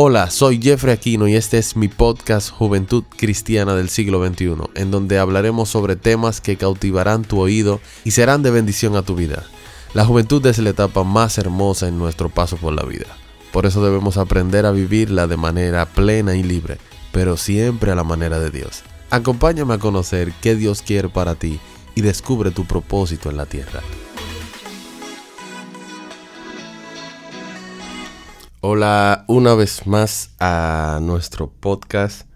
Hola, soy Jeffrey Aquino y este es mi podcast Juventud Cristiana del siglo XXI, en donde hablaremos sobre temas que cautivarán tu oído y serán de bendición a tu vida. La juventud es la etapa más hermosa en nuestro paso por la vida. Por eso debemos aprender a vivirla de manera plena y libre, pero siempre a la manera de Dios. Acompáñame a conocer qué Dios quiere para ti y descubre tu propósito en la tierra. Hola una vez más a nuestro podcast.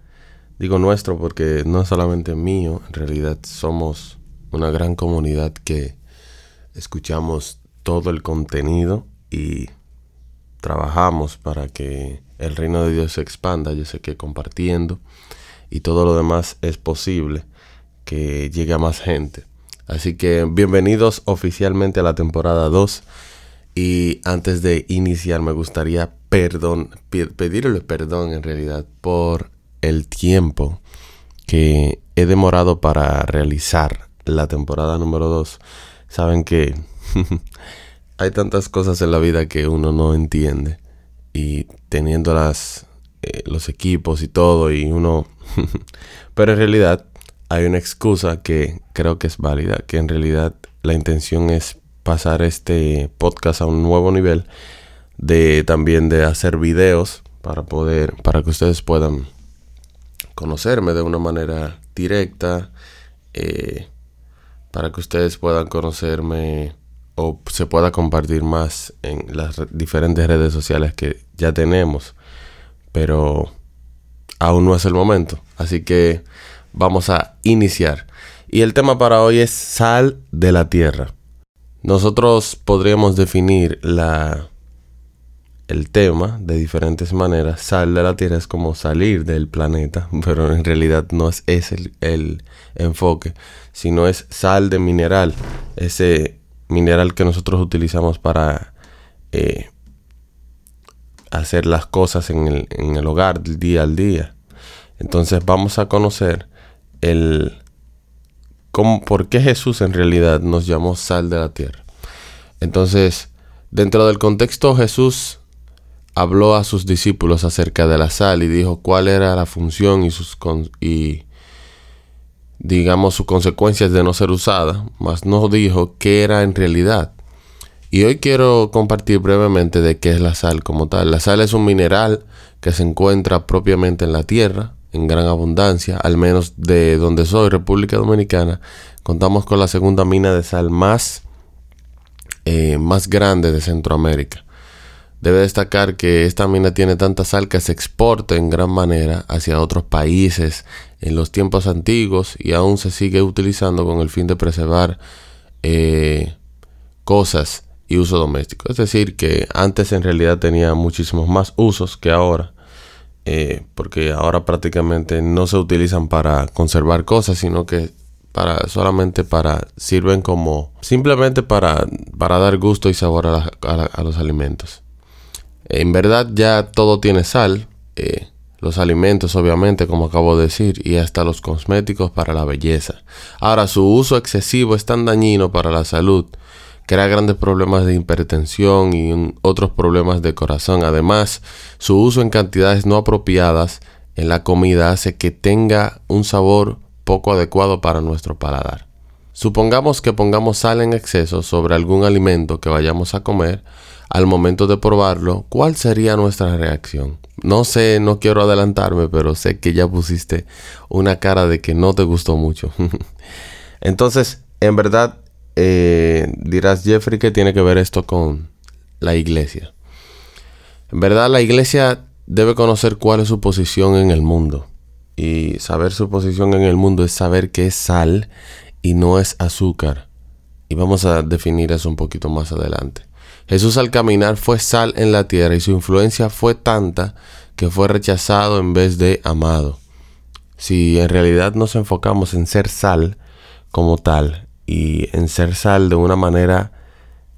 Digo nuestro porque no es solamente mío, en realidad somos una gran comunidad que escuchamos todo el contenido y trabajamos para que el reino de Dios se expanda. Yo sé que compartiendo y todo lo demás es posible que llegue a más gente. Así que bienvenidos oficialmente a la temporada 2 y antes de iniciar me gustaría perdón, pedirle perdón en realidad por el tiempo que he demorado para realizar la temporada número 2. Saben que hay tantas cosas en la vida que uno no entiende y teniendo las, eh, los equipos y todo y uno... Pero en realidad hay una excusa que creo que es válida, que en realidad la intención es pasar este podcast a un nuevo nivel de también de hacer videos para poder para que ustedes puedan conocerme de una manera directa eh, para que ustedes puedan conocerme o se pueda compartir más en las diferentes redes sociales que ya tenemos. Pero aún no es el momento así que vamos a iniciar. Y el tema para hoy es sal de la tierra nosotros podríamos definir la, el tema de diferentes maneras. Sal de la Tierra es como salir del planeta, pero en realidad no es ese el, enfoque, sino es sal de mineral, ese mineral que nosotros utilizamos para eh, hacer las cosas en el, en el hogar del día al día. Entonces vamos a conocer el, por qué Jesús en realidad nos llamó sal de la tierra. Entonces, dentro del contexto, Jesús habló a sus discípulos acerca de la sal y dijo cuál era la función y sus y digamos sus consecuencias de no ser usada, mas no dijo qué era en realidad. Y hoy quiero compartir brevemente de qué es la sal como tal. La sal es un mineral que se encuentra propiamente en la tierra, en gran abundancia, al menos de donde soy, República Dominicana, contamos con la segunda mina de sal más, eh, más grande de Centroamérica. Debe destacar que esta mina tiene tanta sal que se exporta en gran manera hacia otros países en los tiempos antiguos y aún se sigue utilizando con el fin de preservar eh, cosas y uso doméstico. Es decir, que antes en realidad tenía muchísimos más usos que ahora. Eh, porque ahora prácticamente no se utilizan para conservar cosas, sino que para solamente para sirven como simplemente para, para dar gusto y sabor a, los alimentos. En verdad ya todo tiene sal, eh, los alimentos obviamente como acabo de decir y hasta los cosméticos para la belleza. Ahora su uso excesivo es tan dañino para la salud crea grandes problemas de hipertensión y otros problemas de corazón. Además, su uso en cantidades no apropiadas en la comida hace que tenga un sabor poco adecuado para nuestro paladar. Supongamos que pongamos sal en exceso sobre algún alimento que vayamos a comer, al momento de probarlo, ¿cuál sería nuestra reacción? No sé, no quiero adelantarme, pero sé que ya pusiste una cara de que no te gustó mucho. Entonces, en verdad, eh, dirás, Jeffrey, ¿qué tiene que ver esto con la iglesia? En verdad, la iglesia debe conocer cuál es su posición en el mundo. Y saber su posición en el mundo es saber que es sal y no es azúcar. Y vamos a definir eso un poquito más adelante. Jesús al caminar fue sal en la tierra y su influencia fue tanta que fue rechazado en vez de amado. Si en realidad nos enfocamos en ser sal como tal, y en ser sal de una manera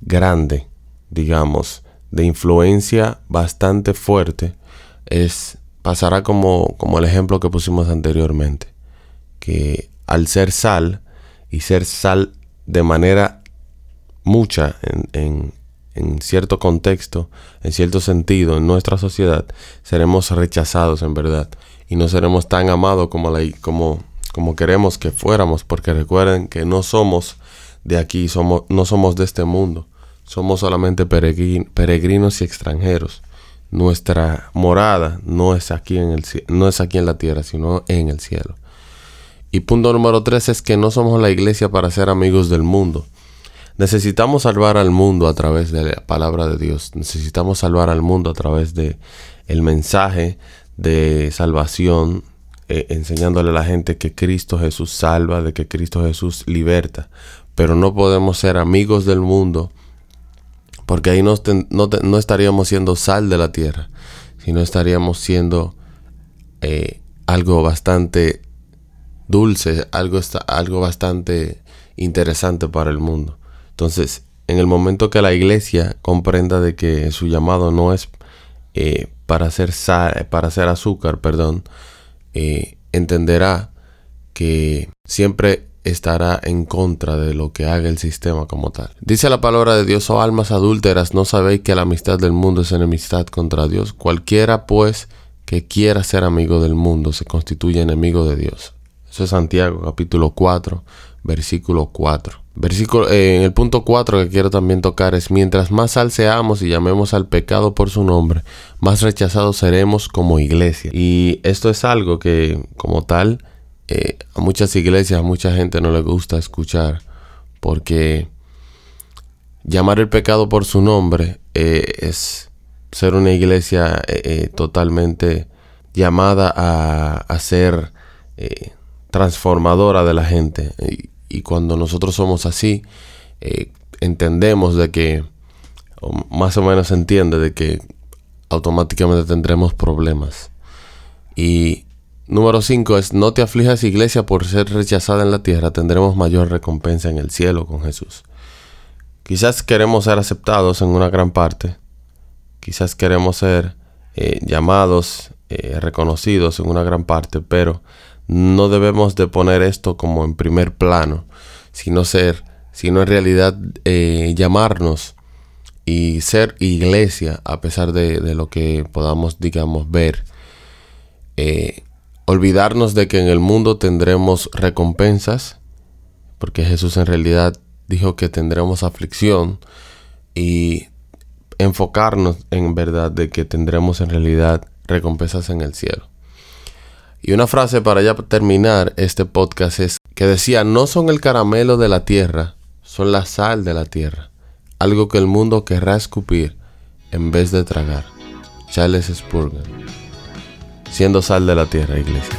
grande, digamos, de influencia bastante fuerte, es pasará como, como el ejemplo que pusimos anteriormente, que al ser sal y ser sal de manera mucha en, en cierto contexto, en cierto sentido, en nuestra sociedad, seremos rechazados en verdad y no seremos tan amados como, como queremos que fuéramos, porque recuerden que no somos de aquí, somos, no somos de este mundo, somos solamente peregrinos y extranjeros. Nuestra morada no es aquí en el no es aquí en la tierra, sino en el cielo. Y punto número tres es que no somos la iglesia para ser amigos del mundo. Necesitamos salvar al mundo a través de la palabra de Dios. Necesitamos salvar al mundo a través de el mensaje de salvación, eh, enseñándole a la gente que Cristo Jesús salva, de que Cristo Jesús liberta. Pero no podemos ser amigos del mundo porque ahí no, estaríamos siendo sal de la tierra, sino estaríamos siendo eh, algo bastante dulce, algo, algo bastante interesante para el mundo. Entonces, en el momento que la iglesia comprenda de que su llamado no es eh, para, hacer para hacer azúcar, perdón, eh, entenderá que siempre estará en contra de lo que haga el sistema como tal. Dice la palabra de Dios, oh almas adúlteras, ¿no sabéis que la amistad del mundo es enemistad contra Dios? Cualquiera pues que quiera ser amigo del mundo se constituye enemigo de Dios. Eso es Santiago capítulo 4, versículo 4. Versículo, eh, en el punto 4 que quiero también tocar es, mientras más sal seamos y llamemos al pecado por su nombre, más rechazados seremos como iglesia. Y esto es algo que como tal eh, a muchas iglesias, a mucha gente no le gusta escuchar porque llamar el pecado por su nombre eh, es ser una iglesia totalmente llamada a, ser transformadora de la gente. Y, cuando nosotros somos así, entendemos de que, o más o menos entiende de que automáticamente tendremos problemas. Y Número 5 es, no te aflijas iglesia por ser rechazada en la tierra, tendremos mayor recompensa en el cielo con Jesús. Quizás queremos ser aceptados en una gran parte, quizás queremos ser eh, llamados, eh, reconocidos en una gran parte, pero no debemos de poner esto como en primer plano, sino ser, sino en realidad eh, llamarnos y ser iglesia a pesar de, de, lo que podamos, digamos, ver olvidarnos de que en el mundo tendremos recompensas, porque Jesús en realidad dijo que tendremos aflicción y enfocarnos en verdad de que tendremos en realidad recompensas en el cielo. Y una frase para ya terminar este podcast es que decía, no son el caramelo de la tierra, son la sal de la tierra, algo que el mundo querrá escupir en vez de tragar. Charles Spurgeon siendo sal de la tierra, iglesia.